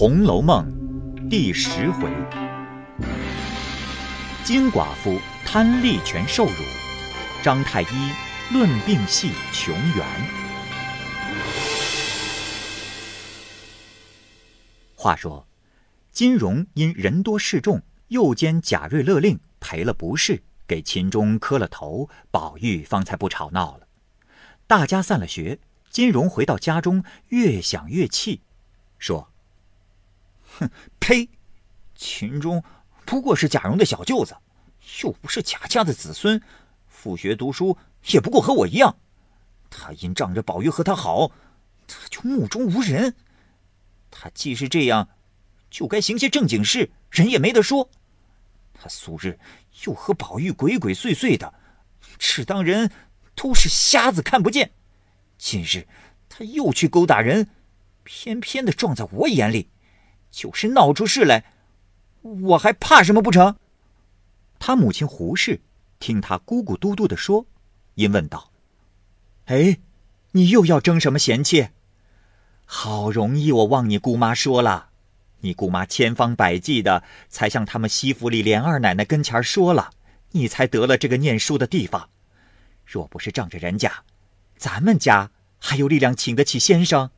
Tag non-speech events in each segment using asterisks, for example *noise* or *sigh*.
红楼梦》第十回：金寡妇贪利权受辱，张太医论病系穷源。话说，金荣因人多势众，又兼贾瑞勒令，赔了不是，给秦钟磕了头，宝玉方才不吵闹了。大家散了学，金荣回到家中，越想越气，说。哼，*laughs* 呸！秦钟不过是贾蓉的小舅子，又不是贾家的子孙，复学读书也不过和我一样。他因仗着宝玉和他好，他就目中无人。他既是这样，就该行些正经事，人也没得说。他素日又和宝玉鬼鬼祟祟的，只当人都是瞎子看不见。近日他又去勾搭人，偏偏的撞在我眼里。就是闹出事来，我还怕什么不成？他母亲胡氏听他咕咕嘟嘟的说，因问道：“哎，你又要争什么嫌弃？好容易我望你姑妈说了，你姑妈千方百计的才向他们西府里连二奶奶跟前说了，你才得了这个念书的地方。若不是仗着人家，咱们家还有力量请得起先生？”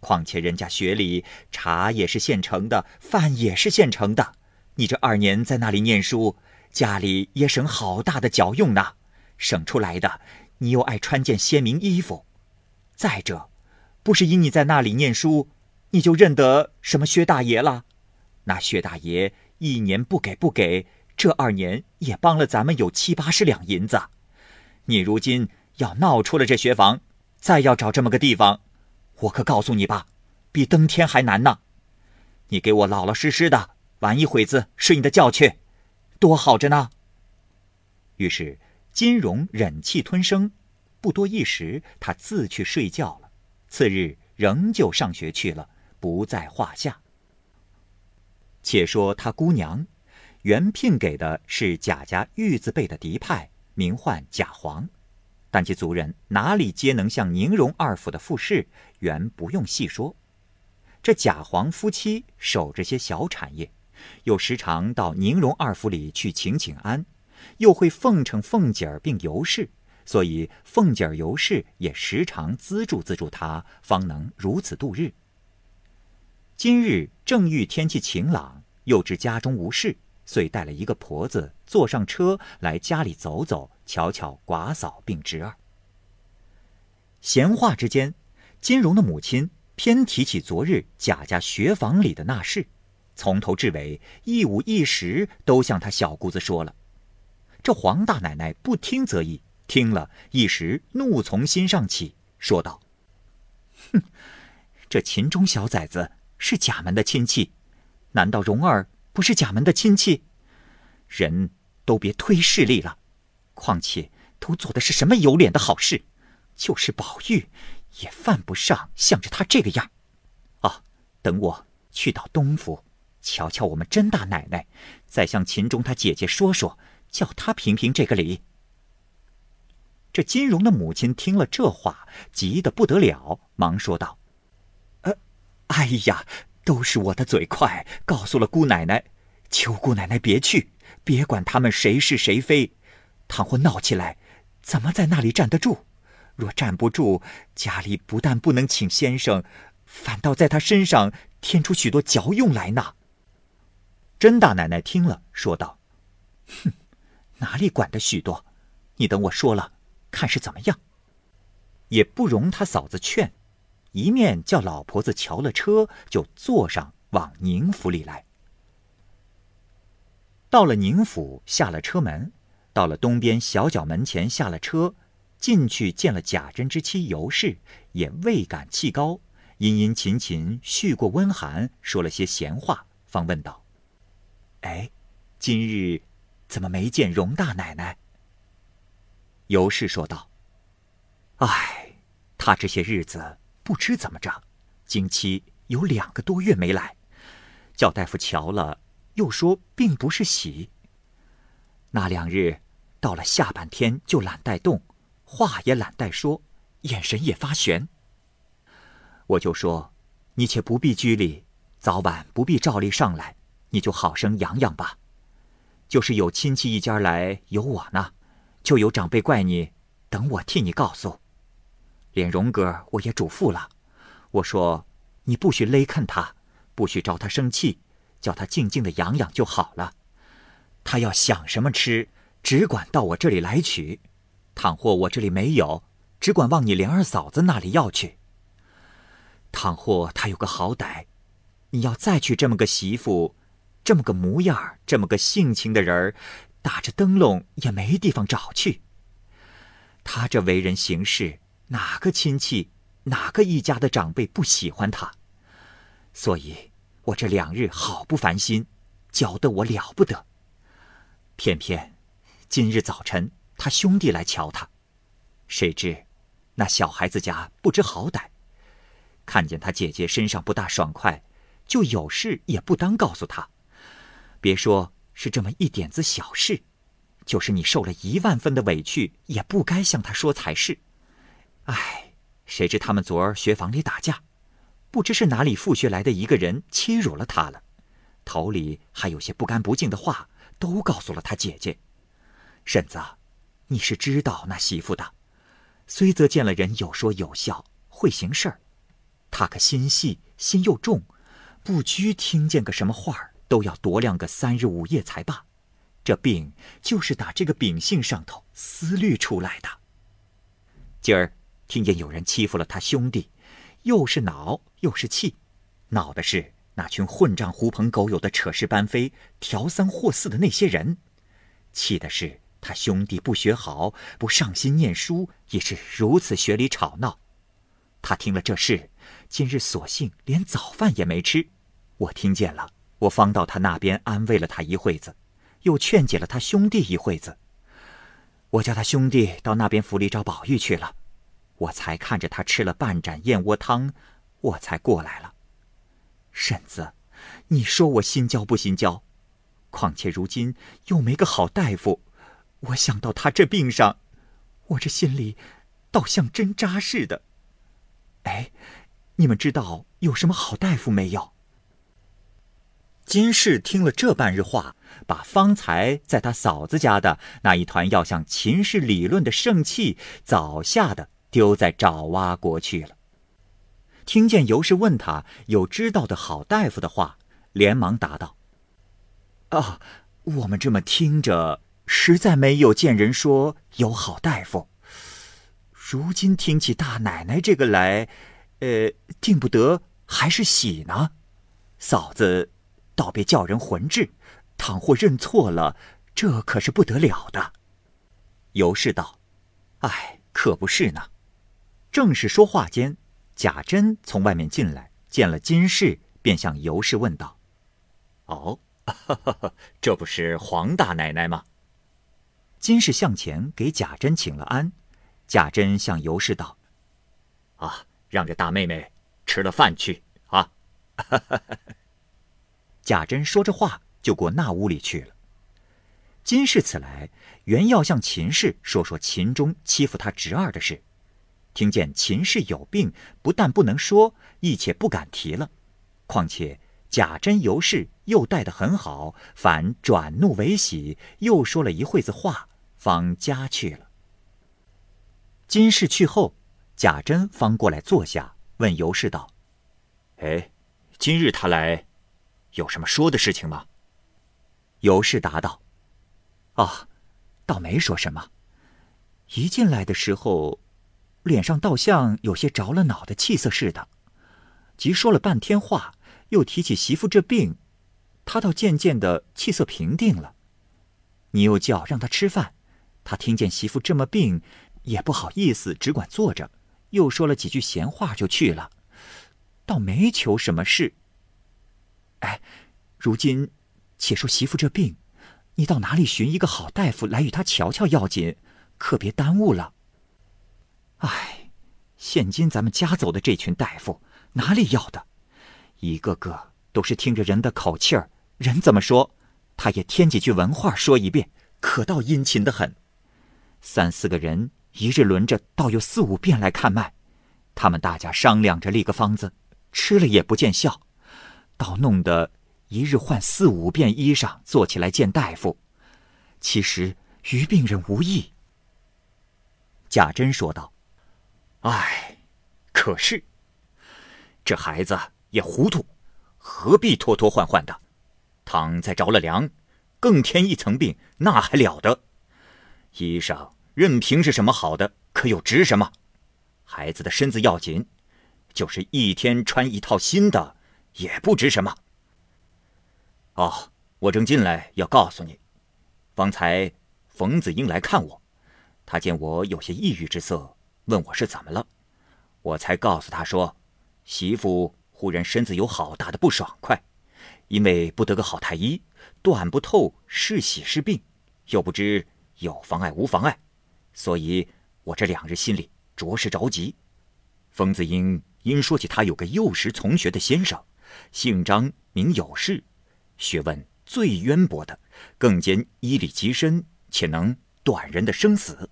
况且人家学里茶也是现成的，饭也是现成的。你这二年在那里念书，家里也省好大的脚用呢。省出来的，你又爱穿件鲜明衣服。再者，不是因你在那里念书，你就认得什么薛大爷了？那薛大爷一年不给不给，这二年也帮了咱们有七八十两银子。你如今要闹出了这学房，再要找这么个地方。我可告诉你吧，比登天还难呢。你给我老老实实的玩一会子睡你的觉去，多好着呢。于是金荣忍气吞声，不多一时，他自去睡觉了。次日仍旧上学去了，不在话下。且说他姑娘，原聘给的是贾家玉字辈的嫡派，名唤贾黄。但其族人哪里皆能像宁荣二府的富士，原不用细说。这贾黄夫妻守着些小产业，又时常到宁荣二府里去请请安，又会奉承凤姐儿并尤氏，所以凤姐儿尤氏也时常资助资助他，方能如此度日。今日正遇天气晴朗，又知家中无事。遂带了一个婆子坐上车来家里走走，巧巧寡嫂并侄儿。闲话之间，金荣的母亲偏提起昨日贾家学房里的那事，从头至尾一五一十都向他小姑子说了。这黄大奶奶不听则已，听了一时怒从心上起，说道：“哼，这秦钟小崽子是贾门的亲戚，难道荣儿？”不是贾门的亲戚，人都别推势力了。况且都做的是什么有脸的好事，就是宝玉也犯不上向着他这个样。啊，等我去到东府，瞧瞧我们甄大奶奶，再向秦钟他姐姐说说，叫他评评这个理。这金荣的母亲听了这话，急得不得了，忙说道：“呃，哎呀！”都是我的嘴快，告诉了姑奶奶，求姑奶奶别去，别管他们谁是谁非。倘或闹起来，怎么在那里站得住？若站不住，家里不但不能请先生，反倒在他身上添出许多嚼用来呢。甄大奶奶听了，说道：“哼，哪里管得许多？你等我说了，看是怎么样。也不容他嫂子劝。”一面叫老婆子瞧了车，就坐上往宁府里来。到了宁府，下了车门，到了东边小角门前下了车，进去见了贾珍之妻尤氏，也未敢气高，殷殷勤勤续过温寒，说了些闲话，方问道：“哎，今日怎么没见荣大奶奶？”尤氏说道：“哎，她这些日子……”不知怎么着，经期有两个多月没来，叫大夫瞧了，又说并不是喜。那两日到了下半天就懒带动，话也懒带说，眼神也发悬。我就说，你且不必拘礼，早晚不必照例上来，你就好生养养吧。就是有亲戚一家来有我呢，就有长辈怪你，等我替你告诉。连荣哥我也嘱咐了，我说你不许勒看他，不许招他生气，叫他静静的养养就好了。他要想什么吃，只管到我这里来取；倘或我这里没有，只管往你莲儿嫂子那里要去。倘或他有个好歹，你要再娶这么个媳妇。这么个模样这么个性情的人儿，打着灯笼也没地方找去。他这为人行事，哪个亲戚、哪个一家的长辈不喜欢他？所以我这两日好不烦心，搅得我了不得。偏偏今日早晨，他兄弟来瞧他，谁知那小孩子家不知好歹，看见他姐姐身上不大爽快，就有事也不当告诉他。别说是这么一点子小事，就是你受了一万分的委屈，也不该向他说才是。唉，谁知他们昨儿学房里打架，不知是哪里复学来的一个人欺辱了他了，头里还有些不干不净的话，都告诉了他姐姐。婶子，你是知道那媳妇的，虽则见了人有说有笑，会行事儿，他可心细心又重，不拘听见个什么话。都要多亮个三日五夜才罢，这病就是打这个秉性上头思虑出来的。今儿听见有人欺负了他兄弟，又是恼又是气，恼的是那群混账狐朋狗友的扯事班飞、调三货四的那些人；气的是他兄弟不学好、不上心念书，也是如此学里吵闹。他听了这事，今日索性连早饭也没吃。我听见了。我方到他那边安慰了他一会子，又劝解了他兄弟一会子。我叫他兄弟到那边府里找宝玉去了，我才看着他吃了半盏燕窝汤，我才过来了。婶子，你说我心焦不心焦？况且如今又没个好大夫，我想到他这病上，我这心里倒像针扎似的。哎，你们知道有什么好大夫没有？金氏听了这半日话，把方才在他嫂子家的那一团要向秦氏理论的盛气，早吓得丢在爪哇国去了。听见尤氏问他有知道的好大夫的话，连忙答道：“啊，我们这么听着，实在没有见人说有好大夫。如今听起大奶奶这个来，呃，定不得还是喜呢，嫂子。”倒别叫人混治，倘或认错了，这可是不得了的。尤氏道：“哎，可不是呢。”正是说话间，贾珍从外面进来，见了金氏，便向尤氏问道：“哦，*laughs* 这不是黄大奶奶吗？”金氏向前给贾珍请了安，贾珍向尤氏道：“啊，让这大妹妹吃了饭去啊。*laughs* ”贾珍说着话，就过那屋里去了。金氏此来，原要向秦氏说说秦钟欺负他侄儿的事，听见秦氏有病，不但不能说，亦且不敢提了。况且贾珍尤氏又待得很好，反转怒为喜，又说了一会子话，方家去了。金氏去后，贾珍方过来坐下，问尤氏道：“哎，今日他来？”有什么说的事情吗？尤氏答道：“啊，倒没说什么。一进来的时候，脸上倒像有些着了恼的气色似的。即说了半天话，又提起媳妇这病，他倒渐渐的气色平定了。你又叫让他吃饭，他听见媳妇这么病，也不好意思，只管坐着，又说了几句闲话就去了，倒没求什么事。”哎，如今，且说媳妇这病，你到哪里寻一个好大夫来与他瞧瞧要紧，可别耽误了。哎，现今咱们家走的这群大夫哪里要的，一个个都是听着人的口气儿，人怎么说，他也添几句文话说一遍，可倒殷勤的很。三四个人一日轮着，倒有四五遍来看脉，他们大家商量着立个方子，吃了也不见效。倒弄得一日换四五遍衣裳，坐起来见大夫。其实于病人无益。贾珍说道：“唉，可是这孩子也糊涂，何必拖拖换换的？倘再着了凉，更添一层病，那还了得？衣裳任凭是什么好的，可又值什么？孩子的身子要紧，就是一天穿一套新的，也不值什么。哦，我正进来要告诉你，方才冯子英来看我。”他见我有些抑郁之色，问我是怎么了，我才告诉他说，媳妇忽然身子有好大的不爽快，因为不得个好太医，断不透是喜是病，又不知有妨碍无妨碍，所以我这两日心里着实着急。冯子英因说起他有个幼时从学的先生，姓张名有事，学问最渊博的，更兼医理极深，且能断人的生死。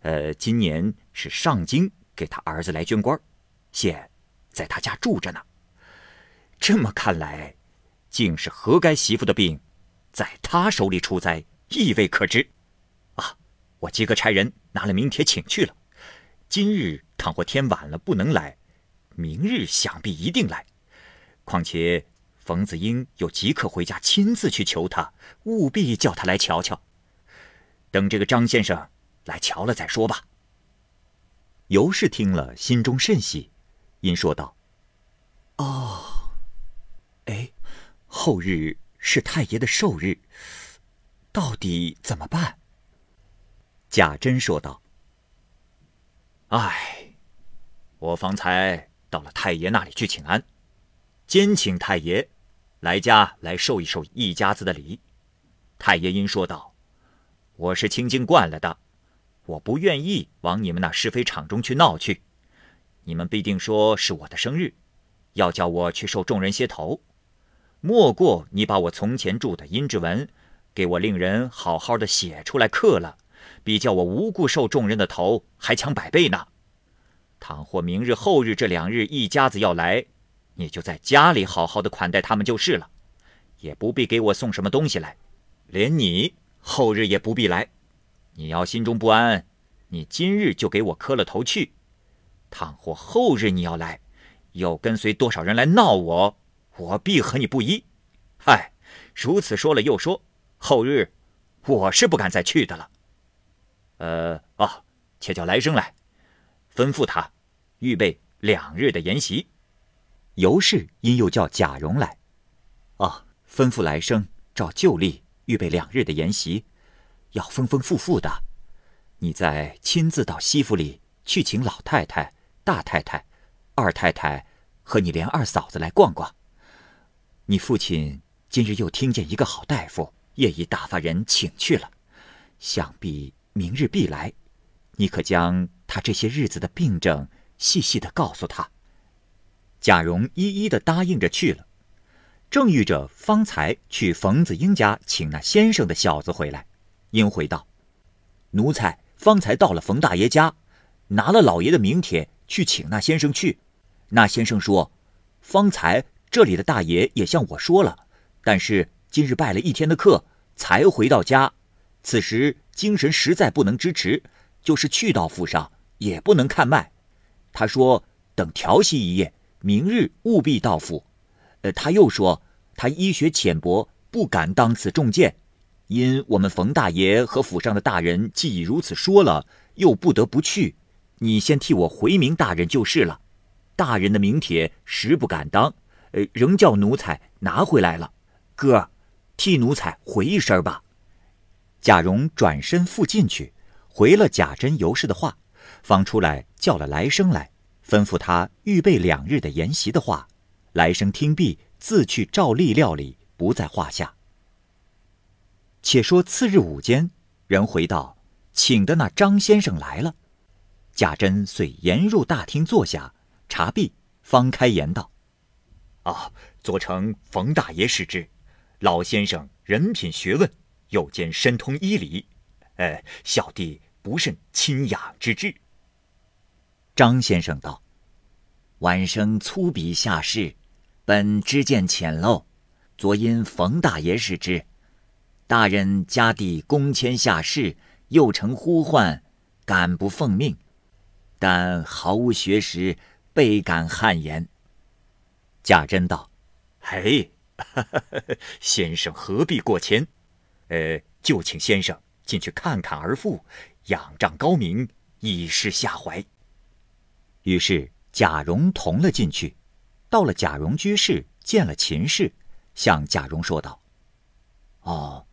呃，今年是上京给他儿子来捐官，现在他家住着呢。这么看来，竟是何该媳妇的病，在他手里出灾，亦未可知。我即刻差人拿了名帖请去了。今日倘或天晚了不能来，明日想必一定来。况且冯子英又即刻回家亲自去求他，务必叫他来瞧瞧。等这个张先生。来瞧了再说吧。尤氏听了，心中甚喜，因说道：“哦，哎，后日是太爷的寿日，到底怎么办？”贾珍说道：“哎，我方才到了太爷那里去请安，兼请太爷来家来受一受一家子的礼。太爷因说道：‘我是清静惯了的。’”我不愿意往你们那是非场中去闹去，你们必定说是我的生日，要叫我去受众人些头。莫过你把我从前住的阴质文，给我令人好好的写出来刻了，比叫我无故受众人的头还强百倍呢。倘或明日后日这两日一家子要来，你就在家里好好的款待他们就是了，也不必给我送什么东西来，连你后日也不必来。你要心中不安，你今日就给我磕了头去。倘或后日你要来，又跟随多少人来闹我，我必和你不依。嗨，如此说了又说，后日我是不敢再去的了。呃，哦，且叫来生来，吩咐他预备两日的筵席。尤氏因又叫贾蓉来，哦，吩咐来生照旧例预备两日的筵席。要丰丰富富的，你再亲自到西府里去请老太太、大太太、二太太和你连二嫂子来逛逛。你父亲今日又听见一个好大夫，夜已打发人请去了，想必明日必来。你可将他这些日子的病症细细的告诉他。贾蓉一一的答应着去了，正遇着方才去冯子英家请那先生的小子回来。应回道：“奴才方才到了冯大爷家，拿了老爷的名帖去请那先生去。那先生说，方才这里的大爷也向我说了，但是今日拜了一天的课，才回到家。此时精神实在不能支持，就是去到府上也不能看脉。他说等调息一夜，明日务必到府。呃，他又说他医学浅薄，不敢当此重剑。”因我们冯大爷和府上的大人既已如此说了，又不得不去，你先替我回明大人就是了。大人的名帖实不敢当，呃，仍叫奴才拿回来了。哥，替奴才回一声吧。贾蓉转身复进去，回了贾珍、尤氏的话，方出来叫了来生来，吩咐他预备两日的筵席的话，来生听毕，自去照例料理，不在话下。且说次日午间，人回道，请的那张先生来了。贾珍遂沿入大厅坐下，茶毕，方开言道：“啊，左丞冯大爷使之，老先生人品学问，又兼深通医理，呃，小弟不甚清雅之至。”张先生道：“晚生粗鄙下士，本知见浅陋，昨因冯大爷使之。大人家弟公迁下士，又承呼唤，敢不奉命？但毫无学识，倍感汗颜。贾珍道：“嘿，*laughs* 先生何必过谦？呃，就请先生进去看看儿妇，仰仗高明，以示下怀。”于是贾蓉同了进去，到了贾蓉居室，见了秦氏，向贾蓉说道：“哦，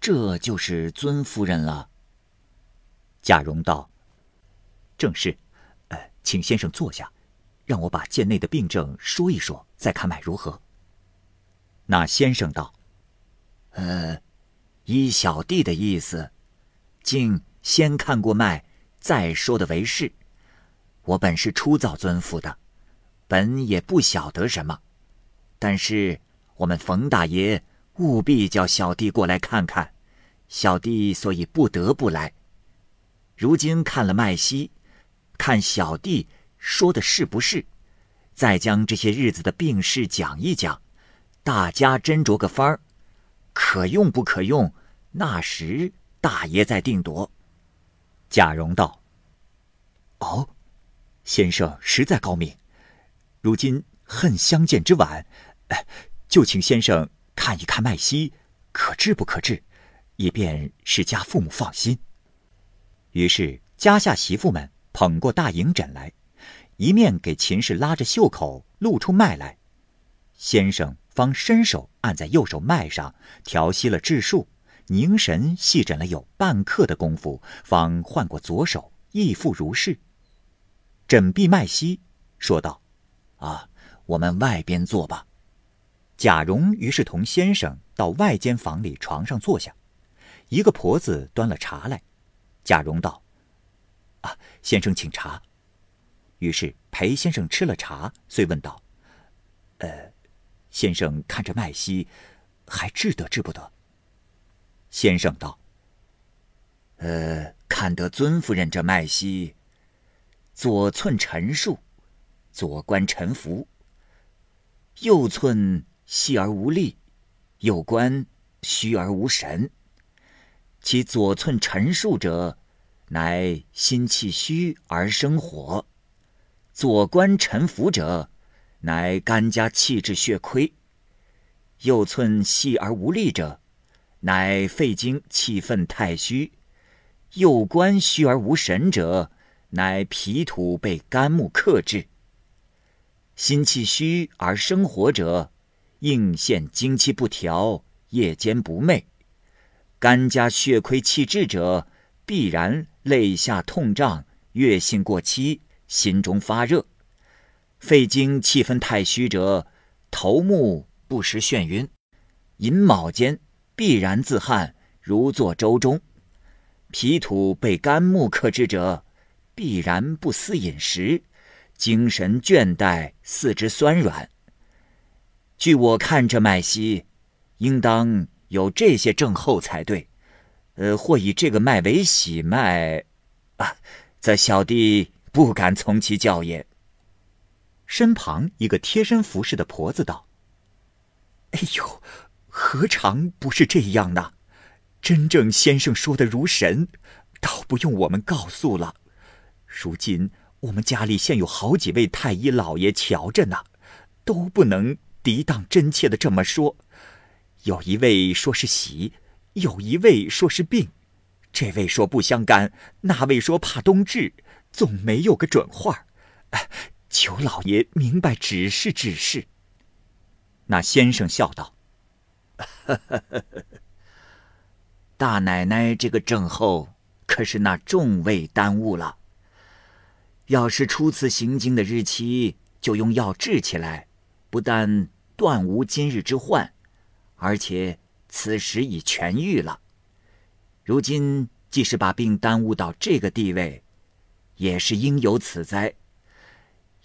这就是尊夫人了。”贾蓉道：“正是，呃，请先生坐下。”让我把贱内的病症说一说，再看脉如何？那先生道：“呃，依小弟的意思，竟先看过脉，再说的为是。我本是初造尊府的，本也不晓得什么，但是我们冯大爷务必叫小弟过来看看，小弟所以不得不来。如今看了脉息，看小弟。”说的是不是？再将这些日子的病事讲一讲，大家斟酌个方儿，可用不可用？那时大爷再定夺。贾蓉道：“哦，先生实在高明。如今恨相见之晚，就请先生看一看脉息，可治不可治，以便使家父母放心。”于是家下媳妇们捧过大银枕来。一面给秦氏拉着袖口，露出脉来，先生方伸手按在右手脉上，调息了治数，凝神细诊了有半刻的功夫，方换过左手，亦复如是。诊毕脉息，说道：“啊，我们外边坐吧。”贾蓉于是同先生到外间房里床上坐下，一个婆子端了茶来，贾蓉道：“啊，先生请茶。”于是裴先生吃了茶，遂问道：“呃，先生看着脉息，还治得治不得？”先生道：“呃，看得尊夫人这脉息，左寸沉数，左关沉浮；右寸细而无力，右关虚而无神。其左寸沉数者，乃心气虚而生火。”左关沉浮者，乃肝家气滞血亏；右寸细而无力者，乃肺经气愤太虚；右关虚而无神者，乃脾土被肝木克制。心气虚而生火者，应现精气不调，夜间不寐；肝家血亏气滞者，必然肋下痛胀，月性过期。心中发热，肺经气分太虚者，头目不时眩晕，寅卯间必然自汗，如坐舟中；脾土被肝木克制者，必然不思饮食，精神倦怠，四肢酸软。据我看这脉息，应当有这些症候才对。呃，或以这个脉为喜脉，啊，则小弟。不敢从其教也。身旁一个贴身服侍的婆子道：“哎呦，何尝不是这样呢？真正先生说的如神，倒不用我们告诉了。如今我们家里现有好几位太医老爷瞧着呢，都不能抵挡真切的这么说。有一位说是喜，有一位说是病，这位说不相干，那位说怕冬至。”总没有个准话求老爷明白指示指示。那先生笑道：“ *laughs* 大奶奶这个症候，可是那众位耽误了。要是初次行经的日期就用药治起来，不但断无今日之患，而且此时已痊愈了。如今即使把病耽误到这个地位。”也是应有此灾。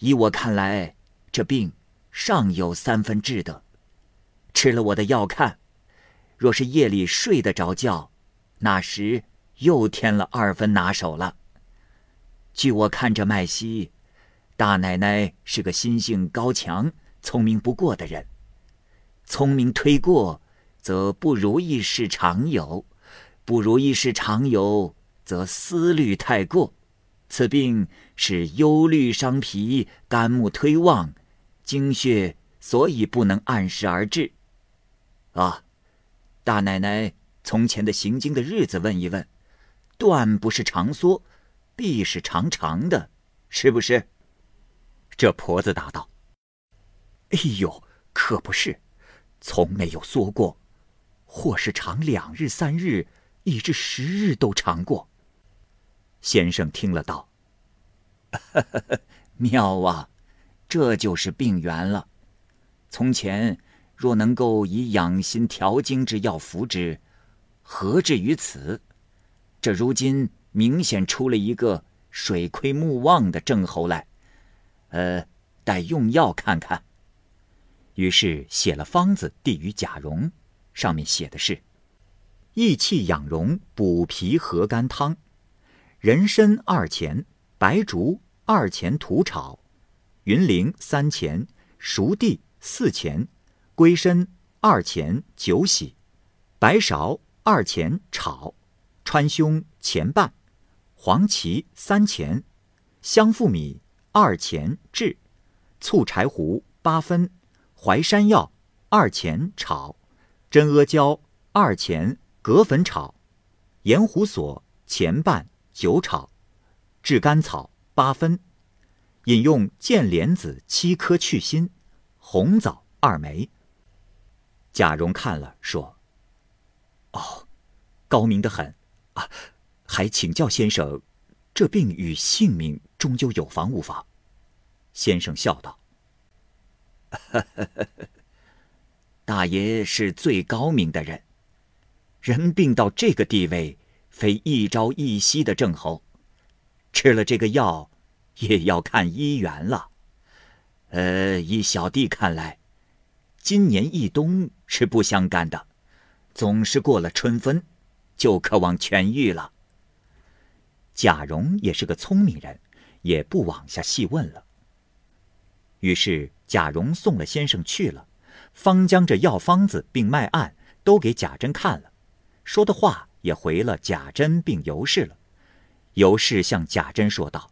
依我看来，这病尚有三分治的。吃了我的药看，若是夜里睡得着觉，那时又添了二分拿手了。据我看这麦西，大奶奶是个心性高强、聪明不过的人。聪明推过，则不如意事常有；不如意事常有，则思虑太过。此病是忧虑伤脾，肝木推旺，精血所以不能按时而至。啊，大奶奶从前的行经的日子问一问，断不是长缩，必是长长的，是不是？这婆子答道：“哎呦，可不是，从没有缩过，或是长两日三日，以至十日都长过。”先生听了道：“ *laughs* 妙啊，这就是病源了。从前若能够以养心调经之药服之，何至于此？这如今明显出了一个水亏木旺的症候来。呃，待用药看看。”于是写了方子递与贾蓉，上面写的是：“益气养荣补脾和肝汤。”人参二钱，白术二钱土炒，云苓三钱，熟地四钱，龟参二钱酒洗，白芍二钱炒，川芎钱半，黄芪三钱，香附米二钱制，醋柴胡八分，淮山药二钱炒，真阿胶二钱葛粉炒，盐胡索钱半。酒炒，炙甘草八分，饮用剑莲子七颗去心，红枣二枚。贾蓉看了说：“哦，高明的很啊！还请教先生，这病与性命终究有妨无妨？”先生笑道：“大爷是最高明的人，人病到这个地位。”非一朝一夕的症候，吃了这个药，也要看医缘了。呃，依小弟看来，今年一冬是不相干的，总是过了春分，就渴望痊愈了。贾蓉也是个聪明人，也不往下细问了。于是贾蓉送了先生去了，方将这药方子并脉案都给贾珍看了，说的话。也回了贾珍，并尤氏了。尤氏向贾珍说道：“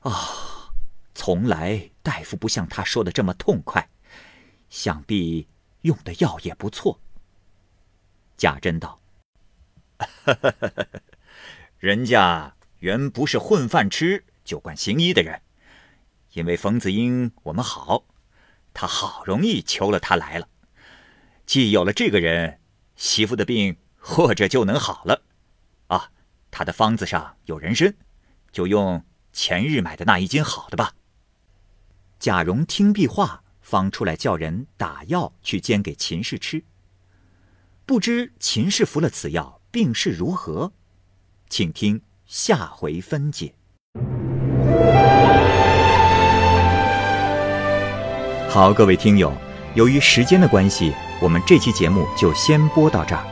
啊，从来大夫不像他说的这么痛快，想必用的药也不错。”贾珍道：“人家原不是混饭吃就管行医的人，因为冯子英我们好，他好容易求了他来了。既有了这个人，媳妇的病。”或者就能好了，啊，他的方子上有人参，就用前日买的那一斤好的吧。贾蓉听毕话，方出来叫人打药去煎给秦氏吃。不知秦氏服了此药，病势如何？请听下回分解。好，各位听友，由于时间的关系，我们这期节目就先播到这儿。